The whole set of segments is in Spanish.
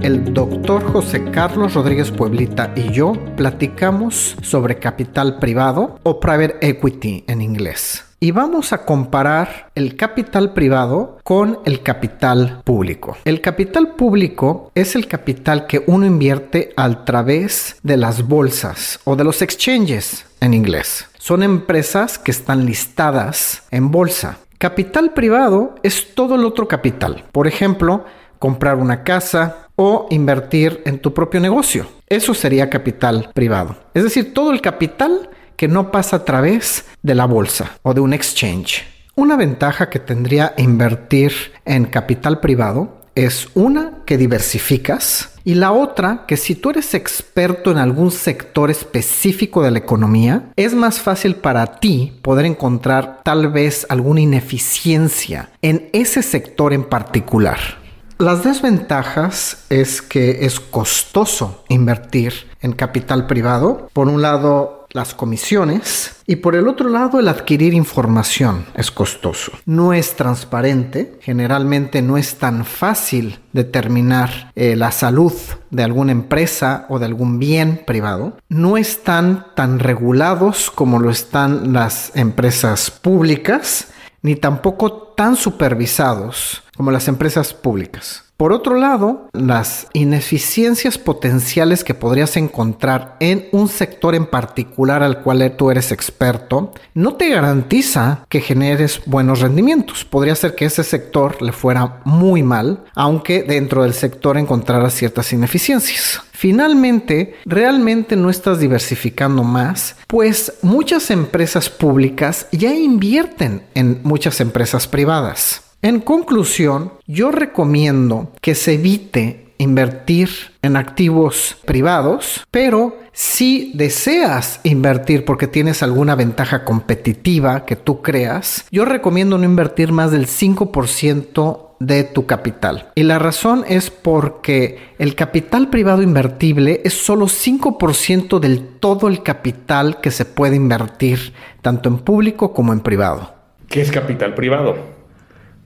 el doctor José Carlos Rodríguez Pueblita y yo platicamos sobre capital privado o private equity en inglés. Y vamos a comparar el capital privado con el capital público. El capital público es el capital que uno invierte a través de las bolsas o de los exchanges en inglés. Son empresas que están listadas en bolsa. Capital privado es todo el otro capital. Por ejemplo, comprar una casa o invertir en tu propio negocio. Eso sería capital privado. Es decir, todo el capital que no pasa a través de la bolsa o de un exchange. Una ventaja que tendría invertir en capital privado es una que diversificas y la otra que si tú eres experto en algún sector específico de la economía, es más fácil para ti poder encontrar tal vez alguna ineficiencia en ese sector en particular. Las desventajas es que es costoso invertir en capital privado. Por un lado, las comisiones y por el otro lado el adquirir información es costoso. No es transparente, generalmente no es tan fácil determinar eh, la salud de alguna empresa o de algún bien privado. No están tan regulados como lo están las empresas públicas, ni tampoco tan supervisados como las empresas públicas. Por otro lado, las ineficiencias potenciales que podrías encontrar en un sector en particular al cual tú eres experto no te garantiza que generes buenos rendimientos. Podría ser que ese sector le fuera muy mal, aunque dentro del sector encontraras ciertas ineficiencias. Finalmente, realmente no estás diversificando más, pues muchas empresas públicas ya invierten en muchas empresas privadas. En conclusión, yo recomiendo que se evite invertir en activos privados, pero si deseas invertir porque tienes alguna ventaja competitiva que tú creas, yo recomiendo no invertir más del 5% de tu capital. Y la razón es porque el capital privado invertible es solo 5% del todo el capital que se puede invertir, tanto en público como en privado. ¿Qué es capital privado?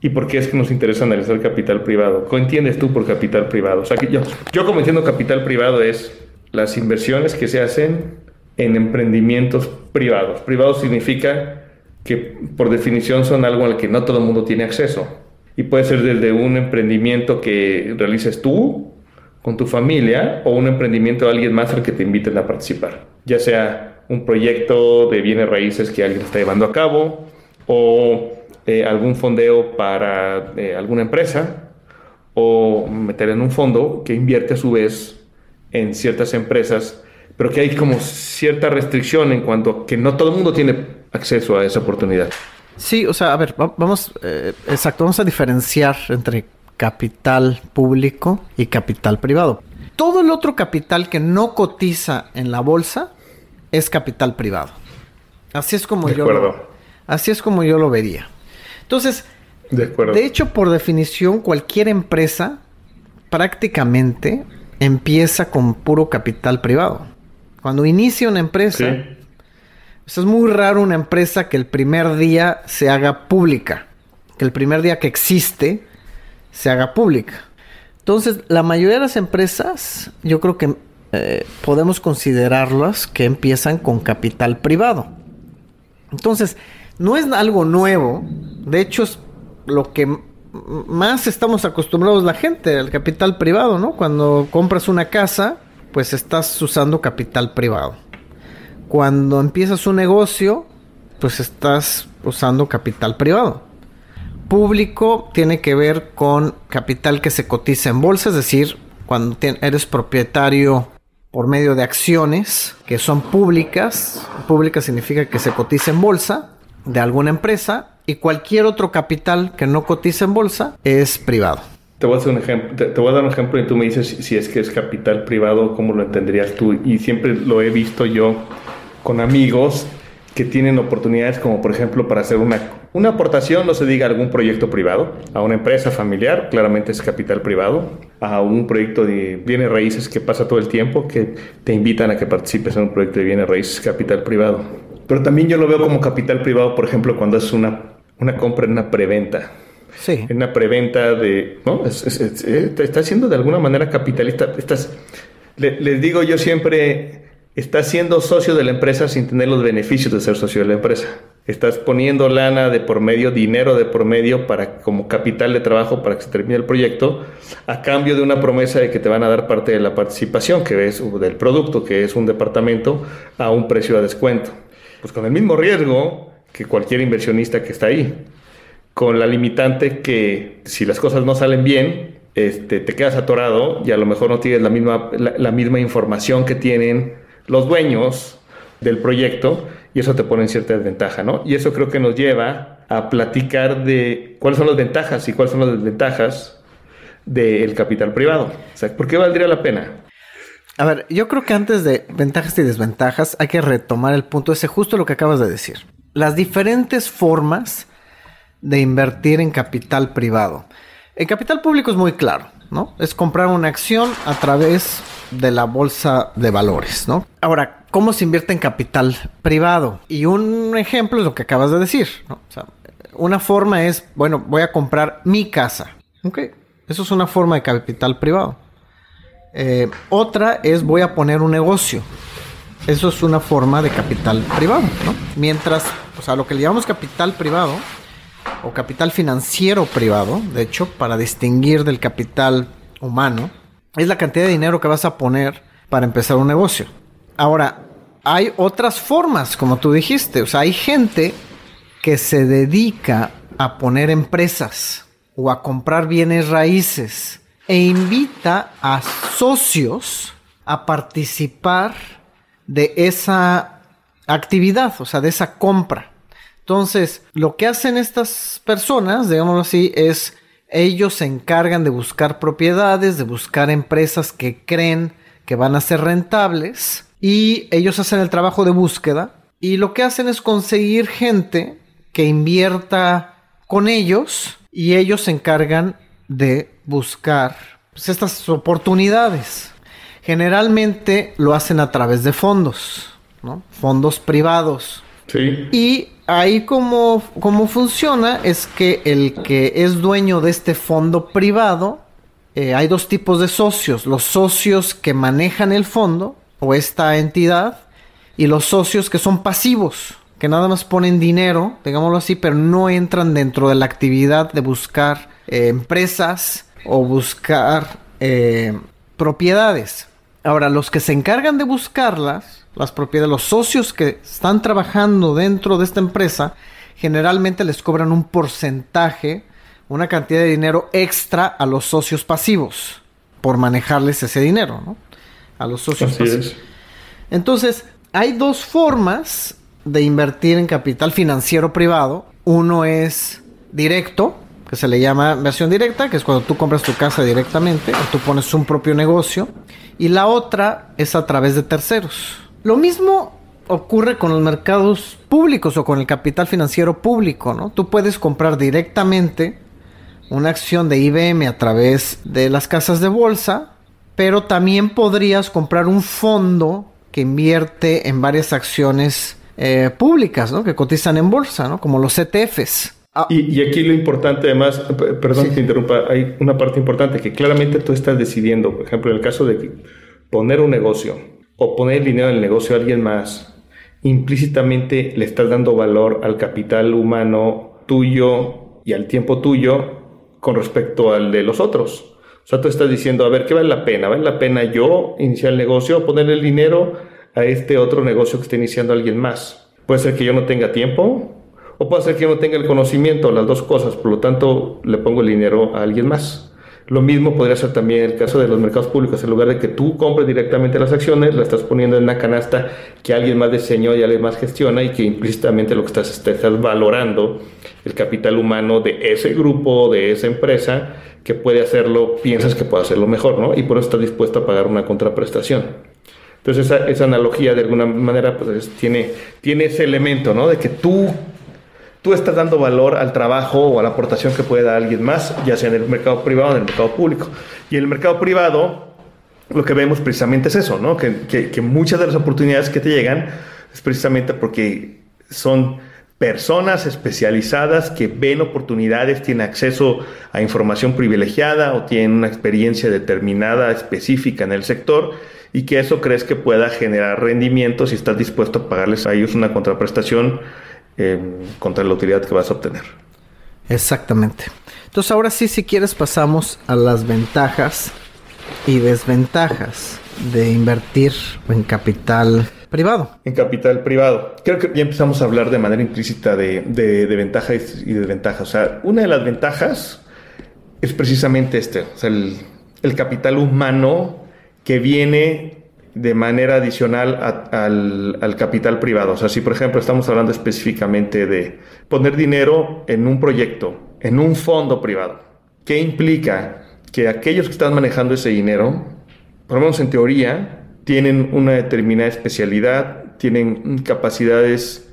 ¿Y por qué es que nos interesa analizar capital privado? ¿Qué entiendes tú por capital privado? O sea, que yo, yo como entiendo capital privado es las inversiones que se hacen en emprendimientos privados. Privado significa que por definición son algo al que no todo el mundo tiene acceso. Y puede ser desde un emprendimiento que realices tú con tu familia o un emprendimiento de alguien más al que te inviten a participar. Ya sea un proyecto de bienes raíces que alguien está llevando a cabo o eh, algún fondeo para eh, alguna empresa o meter en un fondo que invierte a su vez en ciertas empresas, pero que hay como cierta restricción en cuanto a que no todo el mundo tiene acceso a esa oportunidad. Sí, o sea, a ver, vamos, eh, exacto, vamos a diferenciar entre capital público y capital privado. Todo el otro capital que no cotiza en la bolsa es capital privado. Así es como yo así es como yo lo vería. Entonces, de, hecho, por definición, cualquier empresa prácticamente empieza con puro capital privado. Cuando inicia una empresa, pues es muy raro una empresa que el primer día se haga pública, que el primer día que existe se haga pública. Entonces, la mayoría de las empresas, yo creo que eh, podemos considerarlas que empiezan con capital privado. Entonces, no es algo nuevo. De hecho, es lo que más estamos acostumbrados la gente, al capital privado, ¿no? Cuando compras una casa, pues estás usando capital privado. Cuando empiezas un negocio, pues estás usando capital privado. Público tiene que ver con capital que se cotiza en bolsa, es decir, cuando eres propietario por medio de acciones que son públicas. Pública significa que se cotiza en bolsa de alguna empresa y cualquier otro capital que no cotiza en bolsa es privado. Te voy, a hacer un ejemplo, te, voy a dar un ejemplo y tú me dices si, es que es capital privado, cómo lo entenderías tú. Y siempre lo he visto yo con amigos que tienen oportunidades como por ejemplo para hacer una, una aportación, no se diga algún proyecto privado, a una empresa familiar, claramente es capital privado, a un proyecto de bienes raíces que pasa todo el tiempo, que te invitan a que participes en un proyecto de bienes raíces, capital privado. Pero también yo lo veo como capital privado, por ejemplo, cuando es una, una compra en una preventa. en una preventa de, ¿no? Eh, está siendo de alguna manera capitalista. Estás, les digo yo siempre, estás siendo socio de la empresa sin tener los beneficios de ser socio de la empresa. Estás poniendo lana de por medio, dinero de por medio para como capital de trabajo para que se termine el proyecto, a cambio de una promesa de que te van a dar parte de la participación, que es del producto, que es un departamento, a un precio de descuento. Pues con el mismo riesgo que cualquier inversionista que está ahí con la limitante que si las cosas no salen bien, este, te quedas atorado y a lo mejor no tienes la misma, la, misma información que tienen los dueños del proyecto y eso te pone en cierta desventaja, ¿no? Y eso creo que nos lleva a platicar de cuáles son las ventajas y cuáles son las desventajas del capital privado. ¿por qué valdría la pena? A ver, yo creo que antes de ventajas y desventajas hay que retomar el punto ese, justo lo que acabas de decir. Las diferentes formas de invertir en capital privado. El capital público es muy claro, ¿no? Es comprar una acción a través de la bolsa de valores, ¿no? Ahora, ¿cómo se invierte en capital privado? Y un ejemplo es lo que acabas de decir, ¿no? O sea, una forma es, bueno, voy a comprar mi casa, ¿ok? Eso es una forma de capital privado. Eh, otra es voy a poner un negocio. Eso es una forma de capital privado, ¿no? Mientras, o sea, lo que le llamamos capital privado o capital financiero privado, de hecho, para distinguir del capital humano, es la cantidad de dinero que vas a poner para empezar un negocio. Ahora, hay otras formas, como tú dijiste, o sea, hay gente que se dedica a poner empresas o a comprar bienes raíces e invita a socios a participar de esa actividad, o sea, de esa compra. Entonces, lo que hacen estas personas, digámoslo así, es ellos se encargan de buscar propiedades, de buscar empresas que creen que van a ser rentables y ellos hacen el trabajo de búsqueda y lo que hacen es conseguir gente que invierta con ellos y ellos se encargan de buscar pues, estas oportunidades. Generalmente lo hacen a través de fondos, ¿no? Fondos privados. Sí. Y ahí como, funciona es que el que es dueño de este fondo privado, eh, hay dos tipos de socios, los socios que manejan el fondo o esta entidad y los socios que son pasivos, que nada más ponen dinero, digámoslo así, pero no entran dentro de la actividad de buscar eh, empresas o buscar eh, propiedades. Ahora, los que se encargan de buscarlas las propiedades, los socios que están trabajando dentro de esta empresa, generalmente les cobran un porcentaje, una cantidad de dinero extra a los socios pasivos por manejarles ese dinero, ¿no? A los socios pasivos. Entonces, hay dos formas de invertir en capital financiero privado. Uno es directo, que se le llama inversión directa, que es cuando tú compras tu casa directamente o tú pones un propio negocio. Y la otra es a través de terceros. Lo mismo ocurre con los mercados públicos o con el capital financiero público, ¿no? Tú puedes comprar directamente una acción de IBM a través de las casas de bolsa, pero también podrías comprar un fondo que invierte en varias acciones eh, públicas, ¿no? Que cotizan en bolsa, ¿no? Como los ETFs. Ah. Y, aquí lo importante, además, perdón que te interrumpa, hay una parte importante que claramente tú estás decidiendo, por ejemplo, en el caso de poner un negocio, o poner el dinero en el negocio a alguien más, implícitamente le estás dando valor al capital humano tuyo y al tiempo tuyo con respecto al de los otros. O sea, tú estás diciendo, a ver, ¿qué vale la pena? ¿Vale la pena yo iniciar el negocio o poner el dinero a este otro negocio que está iniciando alguien más? Puede ser que yo no tenga tiempo o puede ser que yo no tenga el conocimiento, las dos cosas, por lo tanto le pongo el dinero a alguien más. Lo mismo podría ser también el caso de los mercados públicos. En lugar de que tú compres directamente las acciones, la estás poniendo en una canasta que alguien más diseñó y alguien más gestiona y que implícitamente lo que estás, estás valorando el capital humano de ese grupo, de esa empresa, que puede hacerlo, piensas que puede hacerlo mejor, ¿no? Y por eso estás dispuesto a pagar una contraprestación. Entonces esa, esa analogía de alguna manera pues, tiene, tiene ese elemento, ¿no? De que tú tú estás dando valor al trabajo o a la aportación que puede dar alguien más, ya sea en el mercado privado o en el mercado público. Y en el mercado privado, lo que vemos precisamente es eso, ¿no? Que, que, muchas de las oportunidades que te llegan es precisamente porque son personas especializadas que ven oportunidades, tienen acceso a información privilegiada o tienen una experiencia determinada, específica en el sector y que eso crees que pueda generar rendimientos y estás dispuesto a pagarles a ellos una contraprestación eh, contra la utilidad que vas a obtener. Exactamente. Entonces ahora sí, si quieres, pasamos a las ventajas y desventajas de invertir en capital privado. En capital privado. Creo que ya empezamos a hablar de manera implícita de, ventajas y desventajas. O sea, una de las ventajas es precisamente este, o sea, el, el capital humano que viene de manera adicional al, al, capital privado. O sea, si por ejemplo estamos hablando específicamente de poner dinero en un proyecto, en un fondo privado, ¿qué implica? Que aquellos que están manejando ese dinero, por lo menos en teoría, tienen una determinada especialidad, tienen capacidades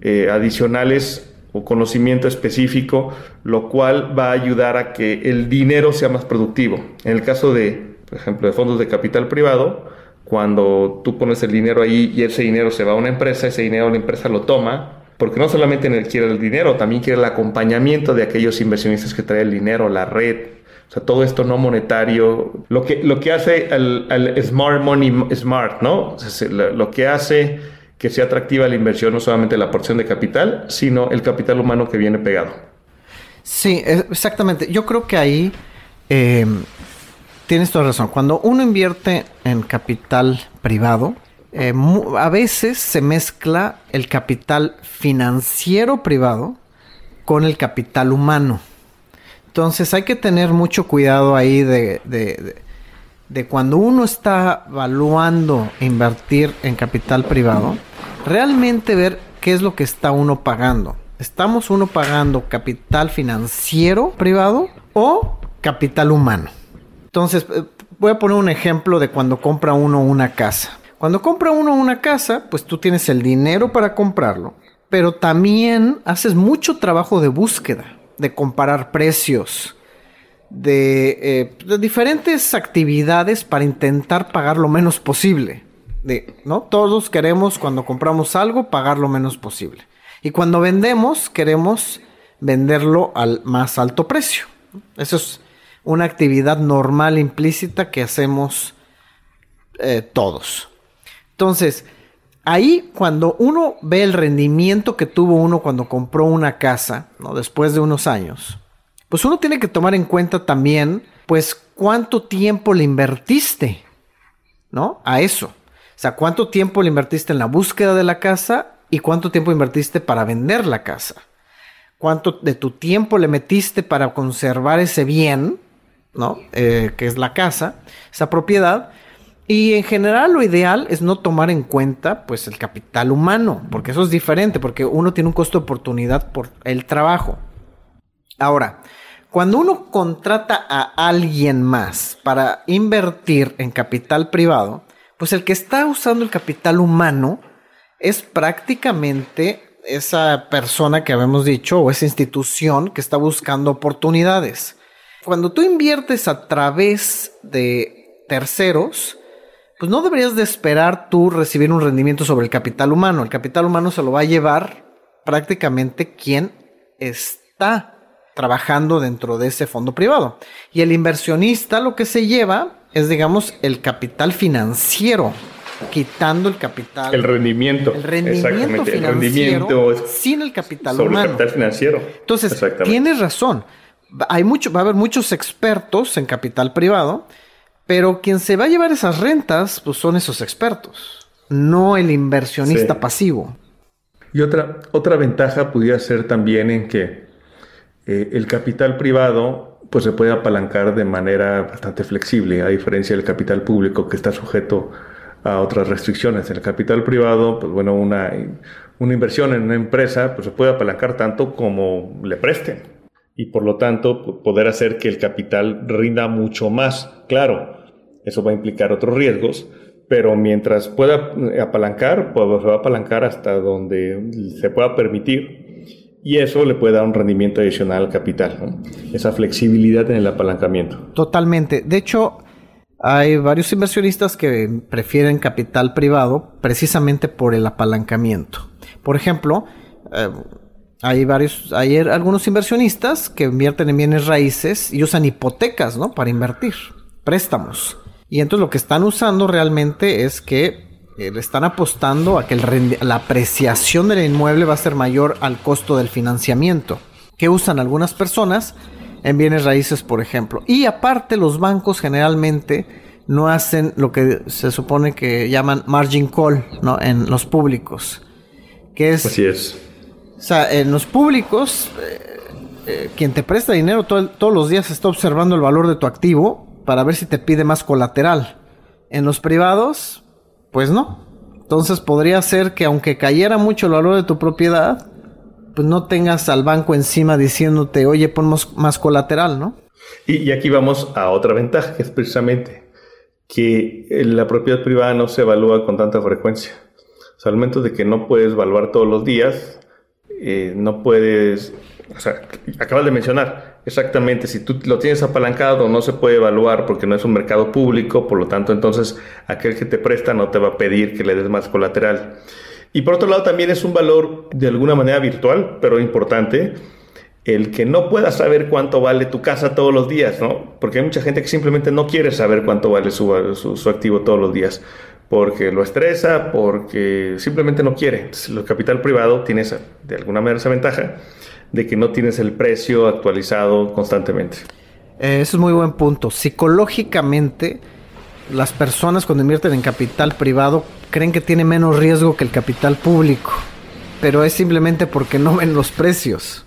eh, adicionales o conocimiento específico, lo cual va a ayudar a que el dinero sea más productivo. En el caso de, por ejemplo, de fondos de capital privado, cuando tú pones el dinero ahí y ese dinero se va a una empresa, ese dinero la empresa lo toma, porque no solamente quiere el dinero, también quiere el acompañamiento de aquellos inversionistas que traen el dinero, la red, o sea, todo esto no monetario, lo que, lo que hace al, smart money smart, ¿no? lo que hace que sea atractiva la inversión, no solamente la porción de capital, sino el capital humano que viene pegado. Sí, exactamente. Yo creo que ahí eh, tienes toda razón. Cuando uno invierte en capital privado, eh, a veces se mezcla el capital financiero privado con el capital humano. Entonces hay que tener mucho cuidado ahí de, de, cuando uno está evaluando invertir en capital privado, realmente ver qué es lo que está uno pagando. ¿Estamos uno pagando capital financiero privado o capital humano? Entonces, eh, voy a poner un ejemplo de cuando compra uno una casa. Cuando compra uno una casa, pues tú tienes el dinero para comprarlo, pero también haces mucho trabajo de búsqueda, de comparar precios, de, eh, diferentes actividades para intentar pagar lo menos posible. De, ¿no? Todos queremos cuando compramos algo pagar lo menos posible. Y cuando vendemos queremos venderlo al más alto precio. Eso es una actividad normal implícita que hacemos eh, todos. Entonces, ahí cuando uno ve el rendimiento que tuvo uno cuando compró una casa, ¿no? después de unos años, pues uno tiene que tomar en cuenta también, pues, cuánto tiempo le invertiste, ¿no? A eso. O sea, cuánto tiempo le invertiste en la búsqueda de la casa y cuánto tiempo invertiste para vender la casa. Cuánto de tu tiempo le metiste para conservar ese bien, ¿no? Eh, que es la casa, esa propiedad. Y en general lo ideal es no tomar en cuenta pues el capital humano, porque eso es diferente, porque uno tiene un costo de oportunidad por el trabajo. Ahora, cuando uno contrata a alguien más para invertir en capital privado, pues el que está usando el capital humano es prácticamente esa persona que habíamos dicho o esa institución que está buscando oportunidades. Cuando tú inviertes a través de terceros, pues no deberías de esperar tú recibir un rendimiento sobre el capital humano. El capital humano se lo va a llevar prácticamente quien está trabajando dentro de ese fondo privado. Y el inversionista lo que se lleva es, digamos, el capital financiero, quitando el capital. El rendimiento. El rendimiento financiero el rendimiento sin el capital sobre humano. El capital financiero. Entonces, tienes razón. Hay mucho, va a haber muchos expertos en capital privado pero quien se va a llevar esas rentas, pues son esos expertos, no el inversionista pasivo. Y otra, otra ventaja pudiera ser también en que eh, el capital privado pues se puede apalancar de manera bastante flexible, a diferencia del capital público que está sujeto a otras restricciones. En el capital privado, pues bueno, una, una inversión en una empresa pues se puede apalancar tanto como le presten y por lo tanto poder hacer que el capital rinda mucho más. Claro, eso va a implicar otros riesgos, pero mientras pueda eh, apalancar, pues se va a apalancar hasta donde se pueda permitir y eso le puede dar un rendimiento adicional al capital, esa flexibilidad en el apalancamiento. Totalmente. De hecho, hay varios inversionistas que prefieren capital privado precisamente por el apalancamiento. Por ejemplo, eh, Hay varios, hay algunos inversionistas que invierten en bienes raíces y usan hipotecas, ¿no? Para invertir, préstamos. Y entonces lo que están usando realmente es que eh, le están apostando a que la apreciación del inmueble va a ser mayor al costo del financiamiento que usan algunas personas en bienes raíces, por ejemplo. Y aparte los bancos generalmente no hacen lo que se supone que llaman margin call, ¿no? En los públicos. Que es... Así es. O sea, en los públicos, eh, eh, quien te presta dinero todos los días está observando el valor de tu activo para ver si te pide más colateral. En los privados, pues no. Entonces podría ser que aunque cayera mucho el valor de tu propiedad, pues no tengas al banco encima diciéndote, oye, ponemos más colateral, ¿no? Y, aquí vamos a otra ventaja, que es precisamente que la propiedad privada no se evalúa con tanta frecuencia. O sea, al momento de que no puedes evaluar todos los días, eh, no puedes, o sea, acabas de mencionar, exactamente, si tú lo tienes apalancado no se puede evaluar porque no es un mercado público, por lo tanto entonces aquel que te presta no te va a pedir que le des más colateral. Y por otro lado también es un valor de alguna manera virtual, pero importante, el que no puedas saber cuánto vale tu casa todos los días, ¿no? Porque hay mucha gente que simplemente no quiere saber cuánto vale su, su, activo todos los días, porque lo estresa, porque simplemente no quiere. Entonces, el capital privado tiene de alguna manera esa ventaja de que no tienes el precio actualizado constantemente. Eh, eso es muy buen punto. Psicológicamente, las personas cuando invierten en capital privado creen que tiene menos riesgo que el capital público, pero es simplemente porque no ven los precios.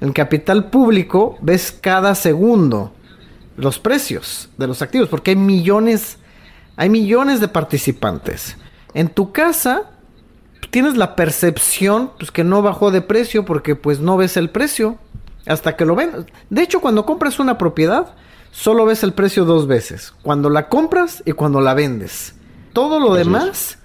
En capital público ves cada segundo los precios de los activos, porque hay millones, hay millones de participantes. En tu casa tienes la percepción pues, que no bajó de precio porque pues no ves el precio hasta que lo ven. De hecho, cuando compras una propiedad, solo ves el precio dos veces, cuando la compras y cuando la vendes. Todo lo demás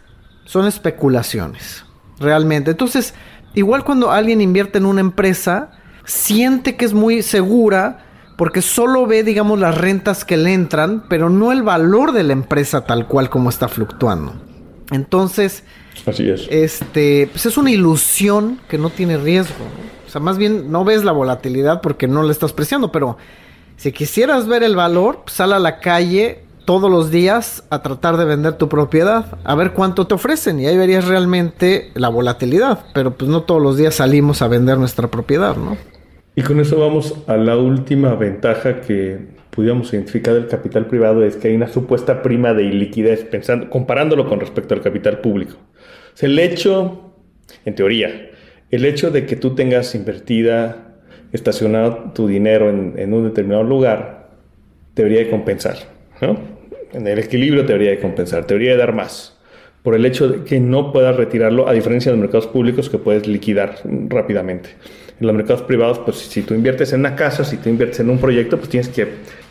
son especulaciones, realmente. Entonces, igual cuando alguien invierte en una empresa, siente que es muy segura porque solo ve, digamos, las rentas que le entran, pero no el valor de la empresa tal cual como está fluctuando. Entonces, Así es. Este, pues es una ilusión que no tiene riesgo. O sea, más bien no ves la volatilidad porque no la estás preciando, pero si quisieras ver el valor, pues sal a la calle todos los días a tratar de vender tu propiedad, a ver cuánto te ofrecen y ahí verías realmente la volatilidad, pero pues no todos los días salimos a vender nuestra propiedad, ¿no? Y con eso vamos a la última ventaja que pudiéramos identificar del capital privado es que hay una supuesta prima de iliquidez, pensando, comparándolo con respecto al capital público. El hecho, en teoría, el hecho de que tú tengas invertida, estacionado tu dinero en, un determinado lugar, debería de compensar, ¿no? En el equilibrio debería de compensar, debería de dar más. Por el hecho de que no puedas retirarlo, a diferencia de los mercados públicos que puedes liquidar rápidamente. En los mercados privados, pues si tú inviertes en una casa, si tú inviertes en un proyecto, pues tienes que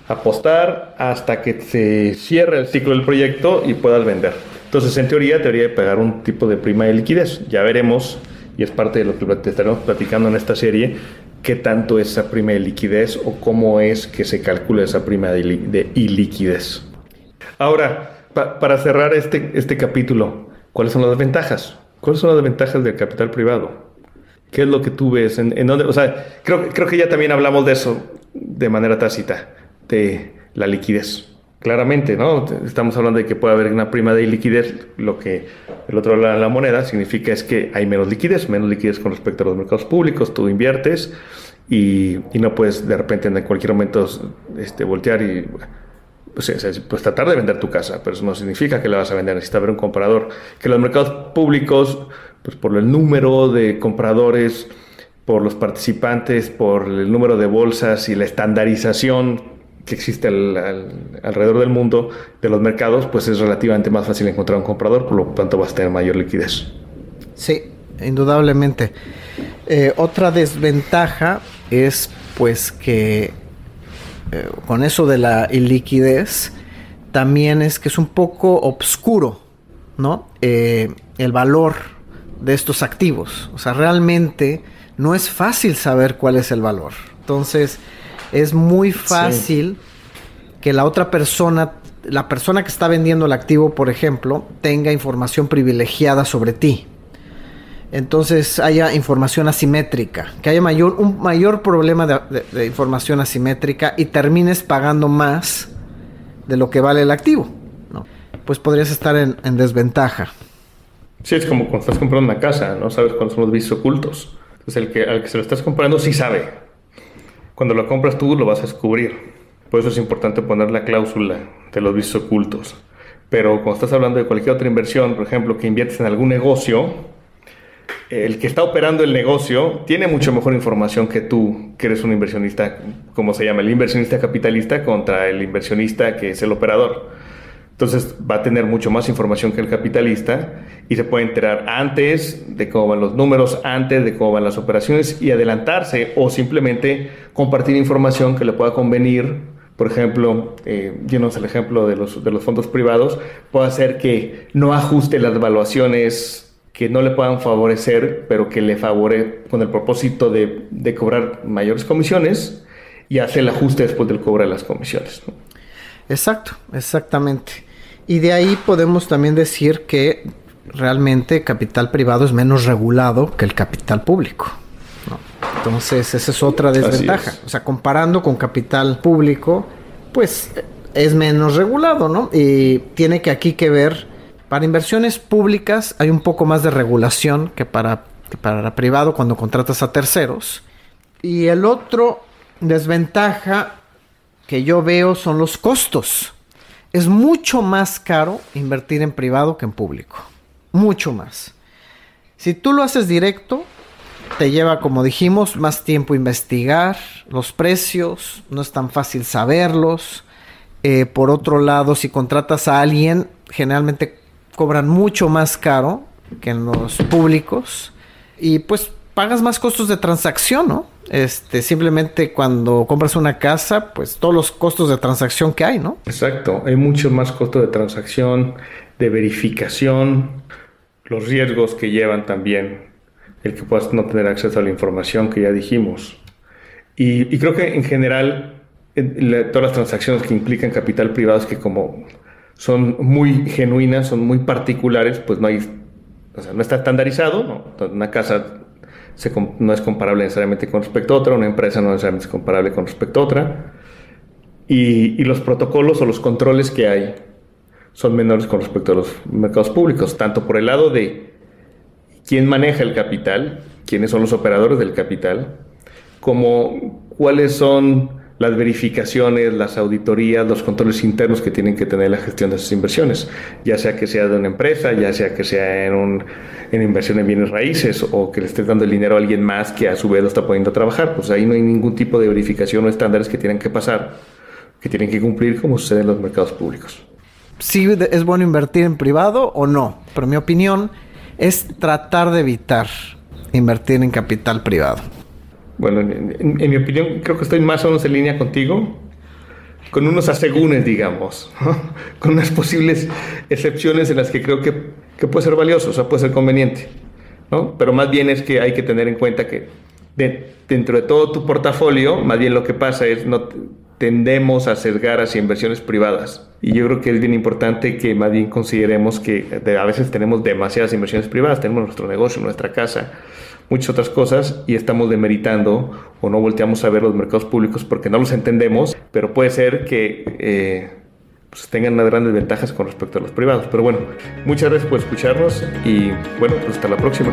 apostar hasta que se cierre el ciclo del proyecto y puedas vender. Entonces, en teoría, te debería de pagar un tipo de prima de liquidez. Ya veremos, y es parte de lo que te estaremos platicando en esta serie, qué tanto es esa prima de liquidez o cómo es que se calcula esa prima de, de iliquidez. Ahora, para cerrar este, este capítulo, ¿cuáles son las ventajas? ¿Cuáles son las ventajas del capital privado? ¿Qué es lo que tú ves? ¿En, dónde? O sea, creo, creo que ya también hablamos de eso de manera tácita, de la liquidez. Claramente, ¿no? Estamos hablando de que puede haber una prima de liquidez, lo que el otro lado de la moneda significa es que hay menos liquidez, menos liquidez con respecto a los mercados públicos, tú inviertes y, y no puedes de repente en cualquier momento este, voltear y pues, tratar de vender tu casa, pero eso no significa que la vas a vender, necesita haber un comprador. Que los mercados públicos, pues por el número de compradores, por los participantes, por el número de bolsas y la estandarización que existe alrededor del mundo de los mercados, pues es relativamente más fácil encontrar un comprador, por lo tanto vas a tener mayor liquidez. Sí, indudablemente. Eh, otra desventaja es pues que eh, con eso de la iliquidez, también es que es un poco obscuro, ¿no? Eh, el valor de estos activos. O sea, realmente no es fácil saber cuál es el valor. Entonces, es muy fácil que la otra persona, la persona que está vendiendo el activo, por ejemplo, tenga información privilegiada sobre ti. Entonces haya información asimétrica, que haya mayor, un mayor problema de, información asimétrica y termines pagando más de lo que vale el activo, ¿no? pues podrías estar en, desventaja. Sí, es como cuando estás comprando una casa, no sabes cuáles son los vicios ocultos. Entonces el que, al que se lo estás comprando sí sabe. Cuando lo compras tú lo vas a descubrir. Por eso es importante poner la cláusula de los vicios ocultos. Pero cuando estás hablando de cualquier otra inversión, por ejemplo, que inviertes en algún negocio, el que está operando el negocio tiene mucho mejor información que tú, que eres un inversionista, como se llama, el inversionista capitalista contra el inversionista que es el operador. Entonces va a tener mucho más información que el capitalista y se puede enterar antes de cómo van los números, antes de cómo van las operaciones y adelantarse o simplemente compartir información que le pueda convenir por ejemplo, eh, el ejemplo de los, de los fondos privados, puede hacer que no ajuste las valuaciones que no le puedan favorecer, pero que le favorece con el propósito de, de, cobrar mayores comisiones y hace el ajuste después del cobro de las comisiones. Exacto, exactamente. Y de ahí podemos también decir que realmente capital privado es menos regulado que el capital público. Entonces, esa es otra desventaja. O sea, comparando con capital público, pues es menos regulado, ¿no? Y tiene que aquí que ver, para inversiones públicas hay un poco más de regulación que para, para privado cuando contratas a terceros. Y el otro desventaja que yo veo son los costos. Es mucho más caro invertir en privado que en público. Mucho más. Si tú lo haces directo, te lleva, como dijimos, más tiempo investigar los precios, no es tan fácil saberlos. Eh, por otro lado, si contratas a alguien, generalmente cobran mucho más caro que en los públicos y pues pagas más costos de transacción, ¿no? Este, simplemente cuando compras una casa, pues todos los costos de transacción que hay, ¿no? Exacto, hay mucho más costo de transacción, de verificación, los riesgos que llevan también el que puedas no tener acceso a la información que ya dijimos. Y, creo que en general todas las transacciones que implican capital privado es que como son muy genuinas, son muy particulares, pues no hay, o sea, no está estandarizado, una casa no es comparable necesariamente con respecto a otra, una empresa no necesariamente es comparable con respecto a otra, y, y los protocolos o los controles que hay son menores con respecto a los mercados públicos, tanto por el lado de quién maneja el capital, quiénes son los operadores del capital, como cuáles son las verificaciones, las auditorías, los controles internos que tienen que tener la gestión de esas inversiones, ya sea que sea de una empresa, ya sea que sea en, un, en inversión en bienes raíces o que le estés dando el dinero a alguien más que a su vez lo está poniendo a trabajar. Pues ahí no hay ningún tipo de verificación o estándares que tienen que pasar, que tienen que cumplir como sucede en los mercados públicos. ¿Sí es bueno invertir en privado o no? Pero mi opinión es tratar de evitar invertir en capital privado. Bueno, en, mi opinión, creo que estoy más o menos en línea contigo, con unos asegúnes, digamos, con unas posibles excepciones en las que creo que, que, puede ser valioso, o sea, puede ser conveniente, ¿no? Pero más bien es que hay que tener en cuenta que dentro de todo tu portafolio, más bien lo que pasa es no tendemos a sesgar hacia inversiones privadas. Y yo creo que es bien importante que más bien consideremos que a veces tenemos demasiadas inversiones privadas, tenemos nuestro negocio, nuestra casa, muchas otras cosas y estamos demeritando o no volteamos a ver los mercados públicos porque no los entendemos, pero puede ser que eh, pues tengan unas grandes ventajas con respecto a los privados. Pero bueno, muchas gracias por escucharnos y bueno, pues hasta la próxima.